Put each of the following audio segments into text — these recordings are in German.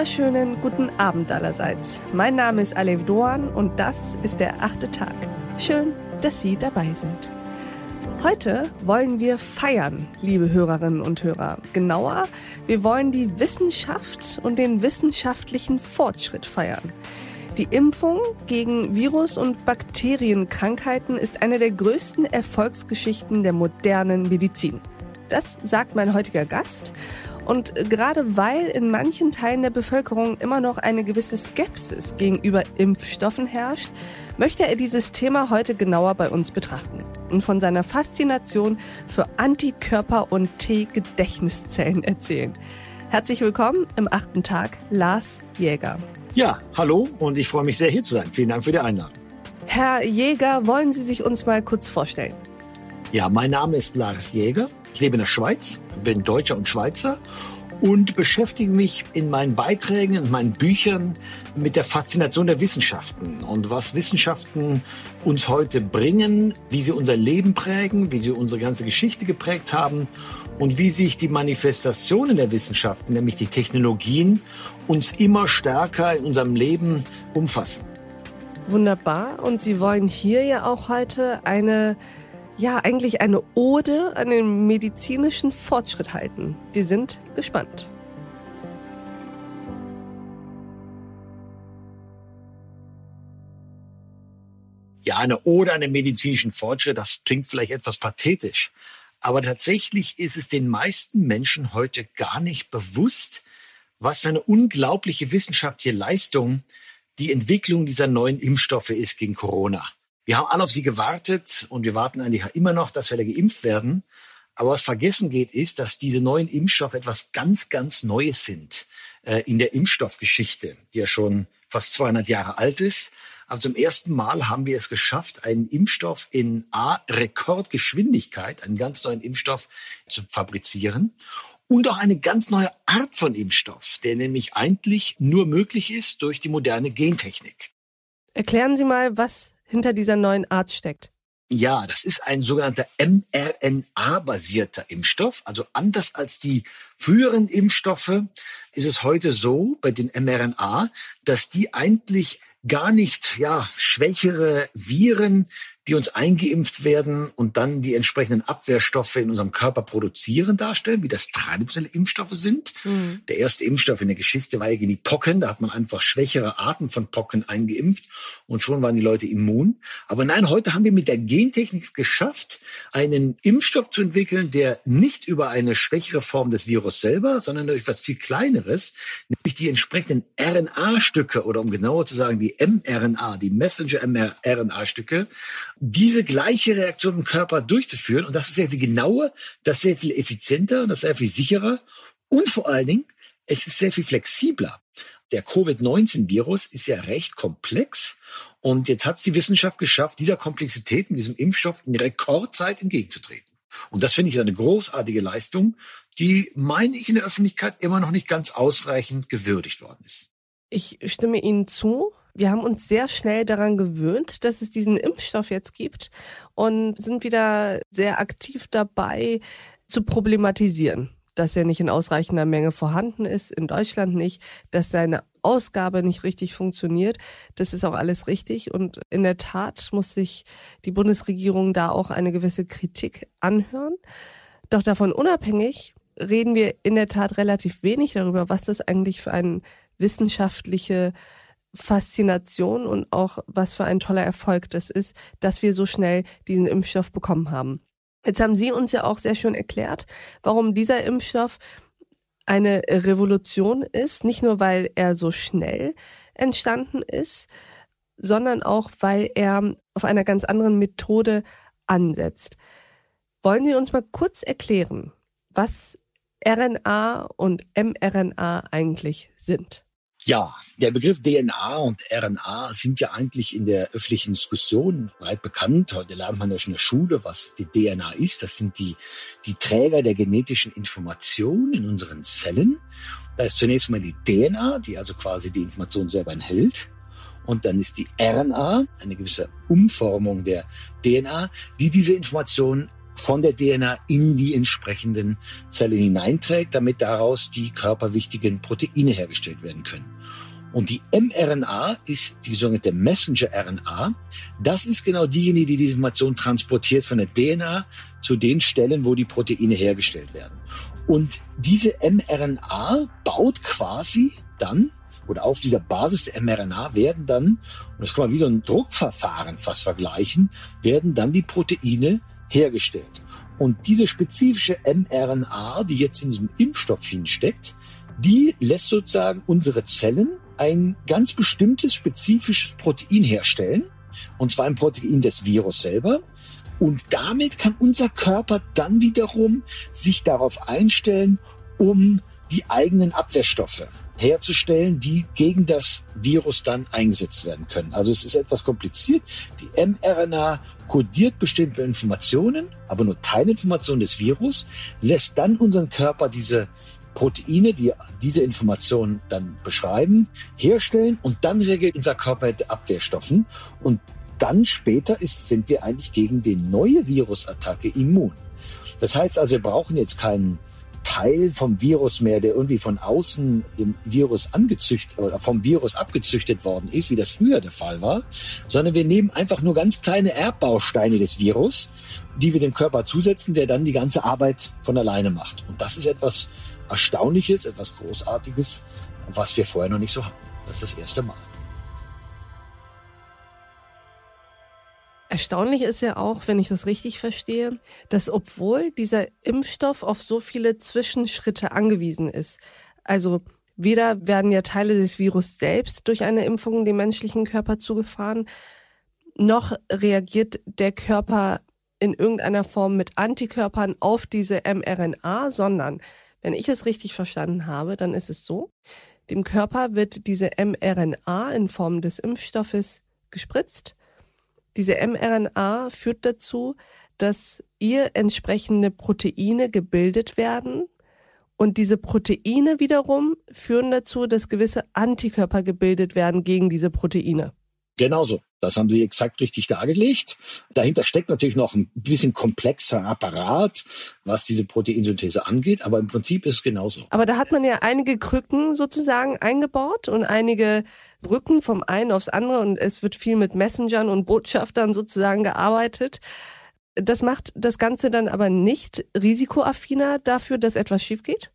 wunderschönen guten Abend allerseits. Mein Name ist Alev Doan und das ist der achte Tag. Schön, dass Sie dabei sind. Heute wollen wir feiern, liebe Hörerinnen und Hörer. Genauer, wir wollen die Wissenschaft und den wissenschaftlichen Fortschritt feiern. Die Impfung gegen Virus- und Bakterienkrankheiten ist eine der größten Erfolgsgeschichten der modernen Medizin. Das sagt mein heutiger Gast. Und gerade weil in manchen Teilen der Bevölkerung immer noch eine gewisse Skepsis gegenüber Impfstoffen herrscht, möchte er dieses Thema heute genauer bei uns betrachten und von seiner Faszination für Antikörper und T-Gedächtniszellen erzählen. Herzlich willkommen im achten Tag, Lars Jäger. Ja, hallo und ich freue mich sehr hier zu sein. Vielen Dank für die Einladung. Herr Jäger, wollen Sie sich uns mal kurz vorstellen? Ja, mein Name ist Lars Jäger. Ich lebe in der Schweiz, bin Deutscher und Schweizer und beschäftige mich in meinen Beiträgen, in meinen Büchern mit der Faszination der Wissenschaften und was Wissenschaften uns heute bringen, wie sie unser Leben prägen, wie sie unsere ganze Geschichte geprägt haben und wie sich die Manifestationen der Wissenschaften, nämlich die Technologien, uns immer stärker in unserem Leben umfassen. Wunderbar. Und Sie wollen hier ja auch heute eine ja eigentlich eine Ode an den medizinischen Fortschritt halten. Wir sind gespannt. Ja, eine Ode an den medizinischen Fortschritt, das klingt vielleicht etwas pathetisch. Aber tatsächlich ist es den meisten Menschen heute gar nicht bewusst, was für eine unglaubliche wissenschaftliche Leistung die Entwicklung dieser neuen Impfstoffe ist gegen Corona. Wir haben alle auf sie gewartet und wir warten eigentlich immer noch, dass wir da geimpft werden. Aber was vergessen geht, ist, dass diese neuen Impfstoffe etwas ganz, ganz Neues sind äh, in der Impfstoffgeschichte, die ja schon fast 200 Jahre alt ist. Aber zum ersten Mal haben wir es geschafft, einen Impfstoff in A, Rekordgeschwindigkeit, einen ganz neuen Impfstoff zu fabrizieren und auch eine ganz neue Art von Impfstoff, der nämlich eigentlich nur möglich ist durch die moderne Gentechnik. Erklären Sie mal, was hinter dieser neuen Art steckt? Ja, das ist ein sogenannter mRNA-basierter Impfstoff. Also anders als die früheren Impfstoffe ist es heute so bei den mRNA, dass die eigentlich gar nicht ja schwächere Viren die uns eingeimpft werden und dann die entsprechenden Abwehrstoffe in unserem Körper produzieren, darstellen, wie das traditionelle Impfstoffe sind. Mhm. Der erste Impfstoff in der Geschichte war ja gegen die Pocken. Da hat man einfach schwächere Arten von Pocken eingeimpft und schon waren die Leute immun. Aber nein, heute haben wir mit der Gentechnik geschafft, einen Impfstoff zu entwickeln, der nicht über eine schwächere Form des Virus selber, sondern durch etwas viel kleineres, nämlich die entsprechenden RNA-Stücke oder um genauer zu sagen, die mRNA, die Messenger-RNA-Stücke, diese gleiche Reaktion im Körper durchzuführen. Und das ist sehr viel genauer, das ist sehr viel effizienter und das ist sehr viel sicherer. Und vor allen Dingen, es ist sehr viel flexibler. Der Covid-19-Virus ist ja recht komplex. Und jetzt hat es die Wissenschaft geschafft, dieser Komplexität mit diesem Impfstoff in Rekordzeit entgegenzutreten. Und das finde ich eine großartige Leistung, die, meine ich, in der Öffentlichkeit immer noch nicht ganz ausreichend gewürdigt worden ist. Ich stimme Ihnen zu. Wir haben uns sehr schnell daran gewöhnt, dass es diesen Impfstoff jetzt gibt und sind wieder sehr aktiv dabei zu problematisieren, dass er nicht in ausreichender Menge vorhanden ist, in Deutschland nicht, dass seine Ausgabe nicht richtig funktioniert. Das ist auch alles richtig. Und in der Tat muss sich die Bundesregierung da auch eine gewisse Kritik anhören. Doch davon unabhängig reden wir in der Tat relativ wenig darüber, was das eigentlich für eine wissenschaftliche Faszination und auch was für ein toller Erfolg das ist, dass wir so schnell diesen Impfstoff bekommen haben. Jetzt haben Sie uns ja auch sehr schön erklärt, warum dieser Impfstoff eine Revolution ist, nicht nur weil er so schnell entstanden ist, sondern auch weil er auf einer ganz anderen Methode ansetzt. Wollen Sie uns mal kurz erklären, was RNA und mRNA eigentlich sind? Ja, der Begriff DNA und RNA sind ja eigentlich in der öffentlichen Diskussion breit bekannt. Heute lernt man ja schon in der Schule, was die DNA ist. Das sind die, die Träger der genetischen Information in unseren Zellen. Da ist zunächst mal die DNA, die also quasi die Information selber enthält. Und dann ist die RNA, eine gewisse Umformung der DNA, die diese Information von der DNA in die entsprechenden Zellen hineinträgt, damit daraus die körperwichtigen Proteine hergestellt werden können. Und die mRNA ist die sogenannte Messenger-RNA. Das ist genau diejenige, die die Information transportiert von der DNA zu den Stellen, wo die Proteine hergestellt werden. Und diese mRNA baut quasi dann oder auf dieser Basis der mRNA werden dann, und das kann man wie so ein Druckverfahren fast vergleichen, werden dann die Proteine hergestellt. Und diese spezifische mRNA, die jetzt in diesem Impfstoff hinsteckt, die lässt sozusagen unsere Zellen ein ganz bestimmtes spezifisches Protein herstellen, und zwar ein Protein des Virus selber. Und damit kann unser Körper dann wiederum sich darauf einstellen, um die eigenen Abwehrstoffe herzustellen, die gegen das Virus dann eingesetzt werden können. Also es ist etwas kompliziert. Die mRNA kodiert bestimmte Informationen, aber nur Teilinformationen des Virus, lässt dann unseren Körper diese Proteine, die diese Informationen dann beschreiben, herstellen und dann reagiert unser Körper mit Abwehrstoffen und dann später ist, sind wir eigentlich gegen die neue Virusattacke immun. Das heißt also, wir brauchen jetzt keinen Teil vom Virus mehr, der irgendwie von außen dem Virus angezüchtet oder vom Virus abgezüchtet worden ist, wie das früher der Fall war, sondern wir nehmen einfach nur ganz kleine Erbbausteine des Virus, die wir dem Körper zusetzen, der dann die ganze Arbeit von alleine macht. Und das ist etwas Erstaunliches, etwas Großartiges, was wir vorher noch nicht so hatten. Das ist das erste Mal. Erstaunlich ist ja auch, wenn ich das richtig verstehe, dass obwohl dieser Impfstoff auf so viele Zwischenschritte angewiesen ist, also weder werden ja Teile des Virus selbst durch eine Impfung dem menschlichen Körper zugefahren, noch reagiert der Körper in irgendeiner Form mit Antikörpern auf diese mRNA, sondern wenn ich es richtig verstanden habe, dann ist es so, dem Körper wird diese mRNA in Form des Impfstoffes gespritzt diese mRNA führt dazu, dass ihr entsprechende Proteine gebildet werden. Und diese Proteine wiederum führen dazu, dass gewisse Antikörper gebildet werden gegen diese Proteine. Genauso. Das haben Sie exakt richtig dargelegt. Dahinter steckt natürlich noch ein bisschen komplexer Apparat, was diese Proteinsynthese angeht, aber im Prinzip ist es genauso. Aber da hat man ja einige Krücken sozusagen eingebaut und einige Brücken vom einen aufs andere und es wird viel mit Messengern und Botschaftern sozusagen gearbeitet. Das macht das Ganze dann aber nicht risikoaffiner dafür, dass etwas schief geht?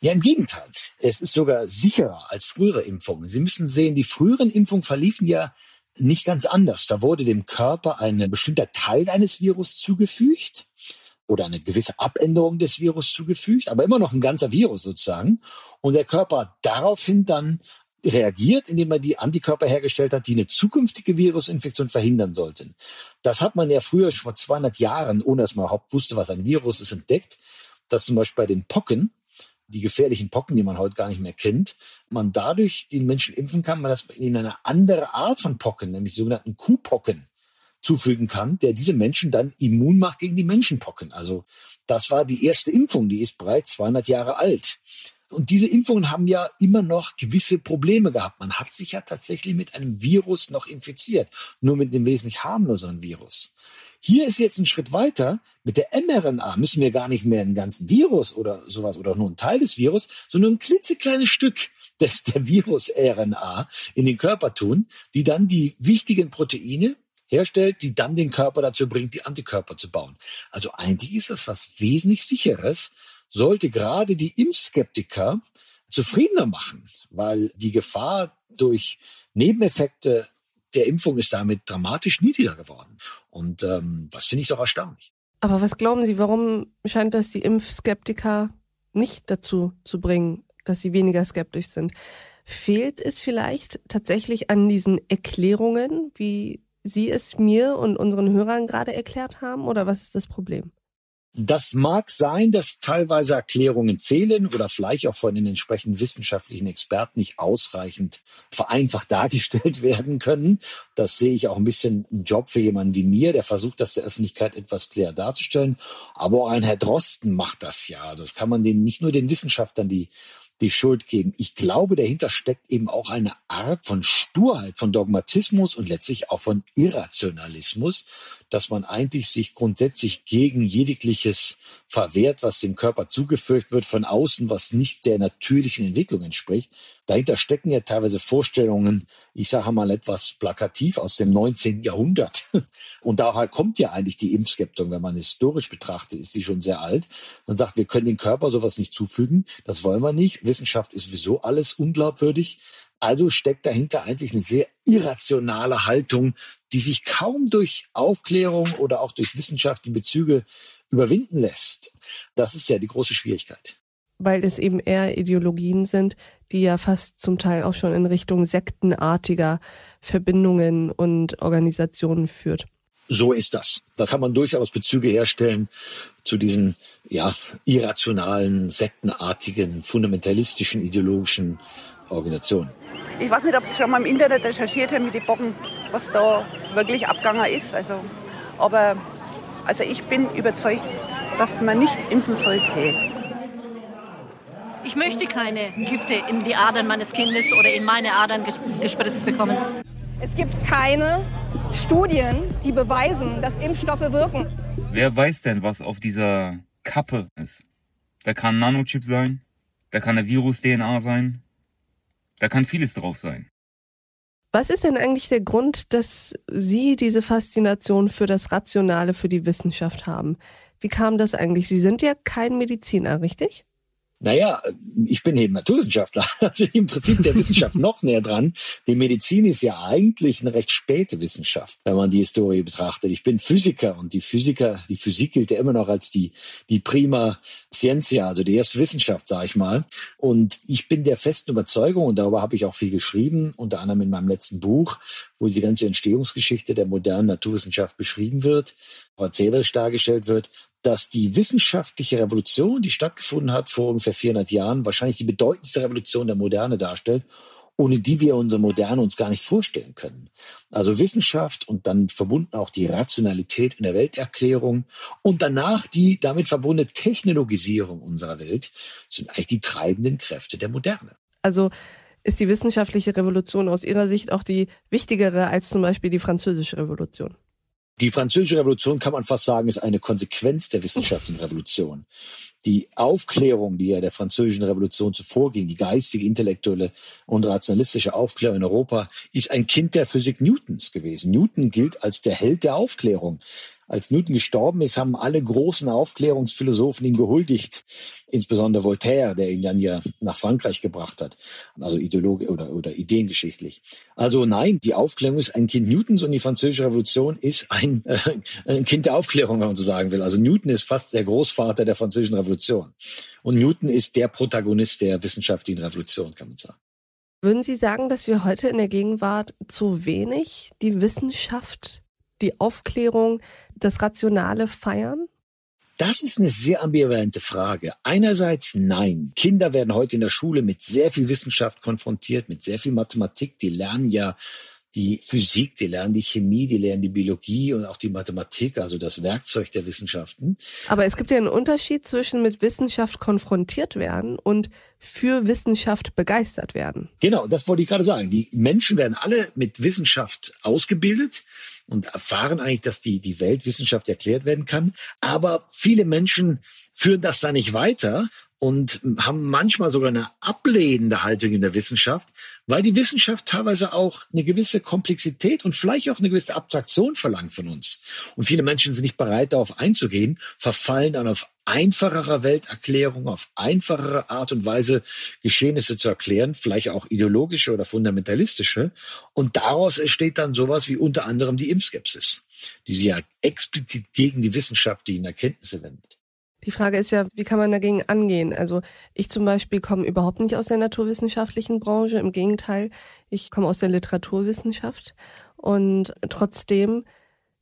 Ja, im Gegenteil. Es ist sogar sicherer als frühere Impfungen. Sie müssen sehen, die früheren Impfungen verliefen ja nicht ganz anders. Da wurde dem Körper ein bestimmter Teil eines Virus zugefügt oder eine gewisse Abänderung des Virus zugefügt, aber immer noch ein ganzer Virus sozusagen. Und der Körper daraufhin dann reagiert, indem er die Antikörper hergestellt hat, die eine zukünftige Virusinfektion verhindern sollten. Das hat man ja früher schon vor 200 Jahren, ohne dass man überhaupt wusste, was ein Virus ist, entdeckt, dass zum Beispiel bei den Pocken, die gefährlichen Pocken, die man heute gar nicht mehr kennt, man dadurch den Menschen impfen kann, man ihnen eine andere Art von Pocken, nämlich sogenannten Kuhpocken, zufügen kann, der diese Menschen dann immun macht gegen die Menschenpocken. Also das war die erste Impfung, die ist bereits 200 Jahre alt. Und diese Impfungen haben ja immer noch gewisse Probleme gehabt. Man hat sich ja tatsächlich mit einem Virus noch infiziert, nur mit einem wesentlich harmloseren Virus. Hier ist jetzt ein Schritt weiter. Mit der mRNA müssen wir gar nicht mehr einen ganzen Virus oder sowas oder nur einen Teil des Virus, sondern ein klitzekleines Stück des, der Virus-RNA in den Körper tun, die dann die wichtigen Proteine herstellt, die dann den Körper dazu bringt, die Antikörper zu bauen. Also eigentlich ist das was wesentlich sicheres, sollte gerade die Impfskeptiker zufriedener machen, weil die Gefahr durch Nebeneffekte der Impfung ist damit dramatisch niedriger geworden. Und ähm, das finde ich doch erstaunlich. Aber was glauben Sie, warum scheint das die Impfskeptiker nicht dazu zu bringen, dass sie weniger skeptisch sind? Fehlt es vielleicht tatsächlich an diesen Erklärungen, wie Sie es mir und unseren Hörern gerade erklärt haben? Oder was ist das Problem? Das mag sein, dass teilweise Erklärungen fehlen oder vielleicht auch von den entsprechenden wissenschaftlichen Experten nicht ausreichend vereinfacht dargestellt werden können. Das sehe ich auch ein bisschen ein Job für jemanden wie mir, der versucht, das der Öffentlichkeit etwas klar darzustellen. Aber auch ein Herr Drosten macht das ja. Also das kann man den, nicht nur den Wissenschaftlern, die die Schuld geben. Ich glaube, dahinter steckt eben auch eine Art von Sturheit, von Dogmatismus und letztlich auch von Irrationalismus, dass man eigentlich sich grundsätzlich gegen jegliches verwehrt, was dem Körper zugeführt wird von außen, was nicht der natürlichen Entwicklung entspricht. Dahinter stecken ja teilweise Vorstellungen, ich sage mal etwas plakativ aus dem 19. Jahrhundert. Und daher kommt ja eigentlich die Impfskeptung, wenn man historisch betrachtet, ist die schon sehr alt. Man sagt, wir können dem Körper sowas nicht zufügen, das wollen wir nicht. Wissenschaft ist sowieso alles unglaubwürdig. Also steckt dahinter eigentlich eine sehr irrationale Haltung, die sich kaum durch Aufklärung oder auch durch wissenschaftliche Bezüge überwinden lässt. Das ist ja die große Schwierigkeit. Weil es eben eher Ideologien sind, die ja fast zum Teil auch schon in Richtung sektenartiger Verbindungen und Organisationen führt. So ist das. Da kann man durchaus Bezüge herstellen zu diesen ja, irrationalen, sektenartigen, fundamentalistischen, ideologischen Organisationen. Ich weiß nicht, ob Sie schon mal im Internet recherchiert haben mit den Bocken, was da wirklich abgegangen ist. Also, aber also ich bin überzeugt, dass man nicht impfen sollte. Ich möchte keine Gifte in die Adern meines Kindes oder in meine Adern gespritzt bekommen. Es gibt keine Studien, die beweisen, dass Impfstoffe wirken. Wer weiß denn, was auf dieser Kappe ist? Da kann ein Nanochip sein, da kann eine Virus-DNA sein, da kann vieles drauf sein. Was ist denn eigentlich der Grund, dass Sie diese Faszination für das Rationale, für die Wissenschaft haben? Wie kam das eigentlich? Sie sind ja kein Mediziner, richtig? Naja, ich bin eben Naturwissenschaftler, also im Prinzip der Wissenschaft noch näher dran. Die Medizin ist ja eigentlich eine recht späte Wissenschaft, wenn man die Historie betrachtet. Ich bin Physiker und die Physiker, die Physik gilt ja immer noch als die, die prima scientia, also die erste Wissenschaft, sage ich mal. Und ich bin der festen Überzeugung, und darüber habe ich auch viel geschrieben, unter anderem in meinem letzten Buch, wo die ganze Entstehungsgeschichte der modernen Naturwissenschaft beschrieben wird, erzählerisch dargestellt wird, dass die wissenschaftliche Revolution, die stattgefunden hat vor ungefähr 400 Jahren, wahrscheinlich die bedeutendste Revolution der Moderne darstellt, ohne die wir unsere Moderne uns gar nicht vorstellen können. Also Wissenschaft und dann verbunden auch die Rationalität in der Welterklärung und danach die damit verbundene Technologisierung unserer Welt sind eigentlich die treibenden Kräfte der Moderne. Also ist die wissenschaftliche Revolution aus Ihrer Sicht auch die wichtigere als zum Beispiel die französische Revolution? Die französische Revolution kann man fast sagen, ist eine Konsequenz der wissenschaftlichen Revolution. Die Aufklärung, die ja der französischen Revolution zuvor ging, die geistige, intellektuelle und rationalistische Aufklärung in Europa, ist ein Kind der Physik Newtons gewesen. Newton gilt als der Held der Aufklärung als Newton gestorben ist, haben alle großen Aufklärungsphilosophen ihm gehuldigt, insbesondere Voltaire, der ihn dann ja nach Frankreich gebracht hat, also Ideologe oder, oder ideengeschichtlich. Also nein, die Aufklärung ist ein Kind Newtons und die französische Revolution ist ein, äh, ein Kind der Aufklärung, wenn man so sagen will. Also Newton ist fast der Großvater der französischen Revolution. Und Newton ist der Protagonist der wissenschaftlichen Revolution, kann man sagen. Würden Sie sagen, dass wir heute in der Gegenwart zu wenig die Wissenschaft die Aufklärung, das Rationale feiern? Das ist eine sehr ambivalente Frage. Einerseits nein. Kinder werden heute in der Schule mit sehr viel Wissenschaft konfrontiert, mit sehr viel Mathematik. Die lernen ja die Physik, die lernen die Chemie, die lernen die Biologie und auch die Mathematik, also das Werkzeug der Wissenschaften. Aber es gibt ja einen Unterschied zwischen mit Wissenschaft konfrontiert werden und für Wissenschaft begeistert werden. Genau, das wollte ich gerade sagen. Die Menschen werden alle mit Wissenschaft ausgebildet und erfahren eigentlich, dass die, die Welt Wissenschaft erklärt werden kann. Aber viele Menschen führen das da nicht weiter und haben manchmal sogar eine ablehnende Haltung in der Wissenschaft, weil die Wissenschaft teilweise auch eine gewisse Komplexität und vielleicht auch eine gewisse Abstraktion verlangt von uns. Und viele Menschen sind nicht bereit, darauf einzugehen, verfallen dann auf einfachere Welterklärung, auf einfachere Art und Weise Geschehnisse zu erklären, vielleicht auch ideologische oder fundamentalistische. Und daraus entsteht dann sowas wie unter anderem die Impfskepsis, die sich ja explizit gegen die wissenschaftlichen Erkenntnisse wendet. Die Frage ist ja, wie kann man dagegen angehen? Also ich zum Beispiel komme überhaupt nicht aus der naturwissenschaftlichen Branche. Im Gegenteil, ich komme aus der Literaturwissenschaft. Und trotzdem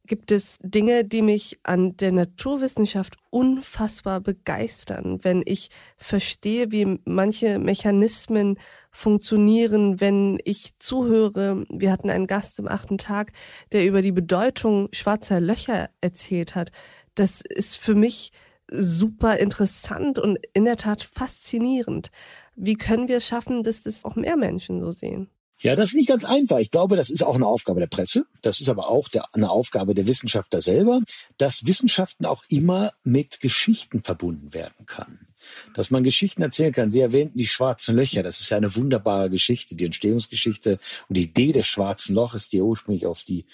gibt es Dinge, die mich an der Naturwissenschaft unfassbar begeistern, wenn ich verstehe, wie manche Mechanismen funktionieren, wenn ich zuhöre. Wir hatten einen Gast im achten Tag, der über die Bedeutung schwarzer Löcher erzählt hat. Das ist für mich super interessant und in der Tat faszinierend. Wie können wir es schaffen, dass das auch mehr Menschen so sehen? Ja, das ist nicht ganz einfach. Ich glaube, das ist auch eine Aufgabe der Presse. Das ist aber auch der, eine Aufgabe der Wissenschaftler selber, dass Wissenschaften auch immer mit Geschichten verbunden werden kann. Dass man Geschichten erzählen kann. Sie erwähnten die schwarzen Löcher. Das ist ja eine wunderbare Geschichte, die Entstehungsgeschichte und die Idee des schwarzen Loches, die ursprünglich auf die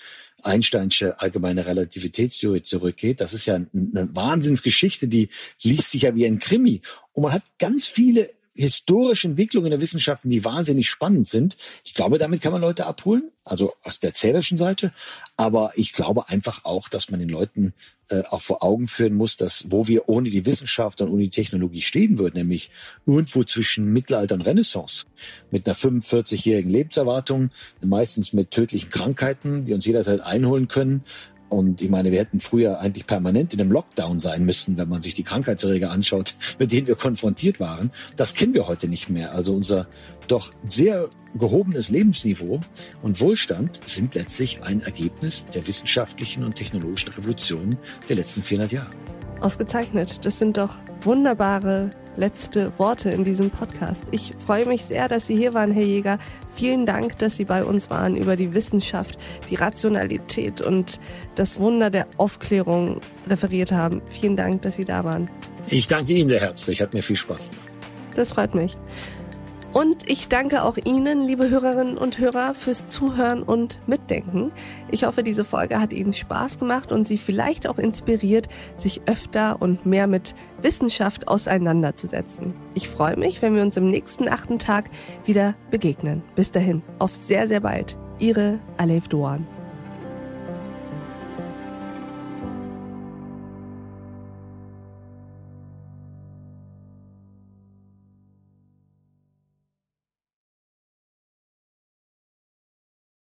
Einsteinsche allgemeine Relativitätstheorie zurückgeht. Das ist ja eine Wahnsinnsgeschichte, die liest sich ja wie ein Krimi. Und man hat ganz viele historische Entwicklungen in der Wissenschaften, die wahnsinnig spannend sind. Ich glaube, damit kann man Leute abholen, also aus der erzählerischen Seite. Aber ich glaube einfach auch, dass man den Leuten äh, auch vor Augen führen muss, dass wo wir ohne die Wissenschaft und ohne die Technologie stehen würden, nämlich irgendwo zwischen Mittelalter und Renaissance, mit einer 45-jährigen Lebenserwartung, meistens mit tödlichen Krankheiten, die uns jederzeit einholen können, und ich meine, wir hätten früher eigentlich permanent in einem Lockdown sein müssen, wenn man sich die Krankheitserreger anschaut, mit denen wir konfrontiert waren. Das kennen wir heute nicht mehr. Also unser doch sehr gehobenes Lebensniveau und Wohlstand sind letztlich ein Ergebnis der wissenschaftlichen und technologischen Revolution der letzten 400 Jahre. Ausgezeichnet. Das sind doch wunderbare letzte Worte in diesem Podcast. Ich freue mich sehr, dass Sie hier waren, Herr Jäger. Vielen Dank, dass Sie bei uns waren, über die Wissenschaft, die Rationalität und das Wunder der Aufklärung referiert haben. Vielen Dank, dass Sie da waren. Ich danke Ihnen sehr herzlich. Hat mir viel Spaß gemacht. Das freut mich. Und ich danke auch Ihnen, liebe Hörerinnen und Hörer, fürs Zuhören und Mitdenken. Ich hoffe, diese Folge hat Ihnen Spaß gemacht und Sie vielleicht auch inspiriert, sich öfter und mehr mit Wissenschaft auseinanderzusetzen. Ich freue mich, wenn wir uns im nächsten achten Tag wieder begegnen. Bis dahin, auf sehr, sehr bald. Ihre Alef Doan.